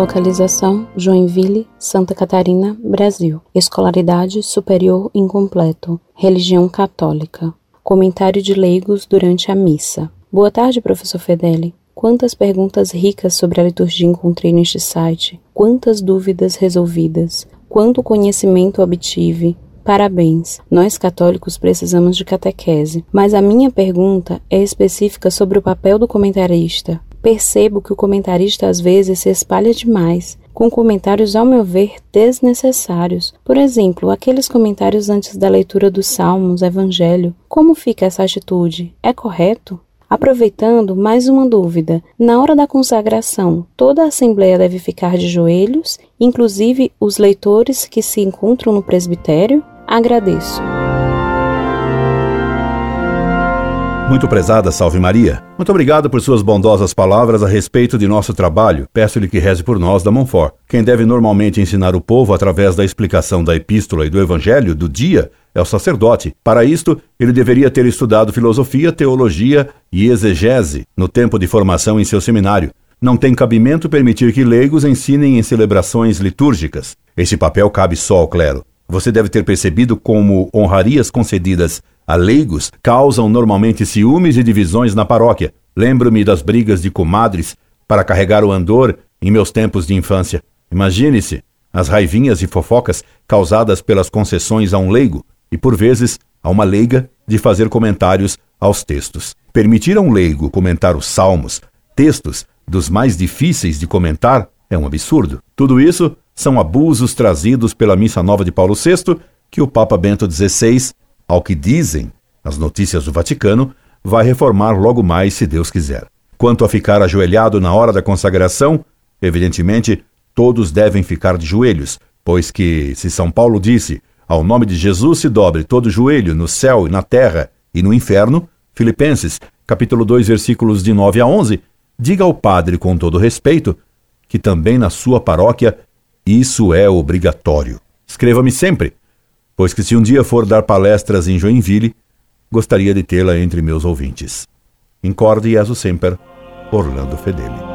Localização: Joinville, Santa Catarina, Brasil. Escolaridade superior incompleto. Religião católica. Comentário de leigos durante a missa. Boa tarde, professor Fedeli. Quantas perguntas ricas sobre a liturgia encontrei neste site, quantas dúvidas resolvidas, quanto conhecimento obtive. Parabéns! Nós católicos precisamos de catequese, mas a minha pergunta é específica sobre o papel do comentarista. Percebo que o comentarista às vezes se espalha demais, com comentários, ao meu ver, desnecessários. Por exemplo, aqueles comentários antes da leitura dos Salmos, Evangelho. Como fica essa atitude? É correto? Aproveitando, mais uma dúvida. Na hora da consagração, toda a Assembleia deve ficar de joelhos, inclusive os leitores que se encontram no presbitério? Agradeço. Muito prezada Salve Maria, muito obrigado por suas bondosas palavras a respeito de nosso trabalho. Peço-lhe que reze por nós da Monfort. Quem deve normalmente ensinar o povo através da explicação da epístola e do evangelho do dia é o sacerdote. Para isto, ele deveria ter estudado filosofia, teologia e exegese no tempo de formação em seu seminário. Não tem cabimento permitir que leigos ensinem em celebrações litúrgicas. Esse papel cabe só ao clero. Você deve ter percebido como honrarias concedidas a leigos causam normalmente ciúmes e divisões na paróquia. Lembro-me das brigas de comadres para carregar o andor em meus tempos de infância. Imagine-se as raivinhas e fofocas causadas pelas concessões a um leigo e, por vezes, a uma leiga de fazer comentários aos textos. Permitir a um leigo comentar os salmos, textos dos mais difíceis de comentar, é um absurdo. Tudo isso são abusos trazidos pela Missa Nova de Paulo VI, que o Papa Bento XVI ao que dizem as notícias do Vaticano, vai reformar logo mais, se Deus quiser. Quanto a ficar ajoelhado na hora da consagração, evidentemente, todos devem ficar de joelhos, pois que, se São Paulo disse, ao nome de Jesus se dobre todo joelho no céu e na terra e no inferno, Filipenses, capítulo 2, versículos de 9 a 11, diga ao padre com todo respeito que também na sua paróquia isso é obrigatório. Escreva-me sempre pois que se um dia for dar palestras em Joinville, gostaria de tê-la entre meus ouvintes. Incorde e aso sempre, Orlando Fedeli.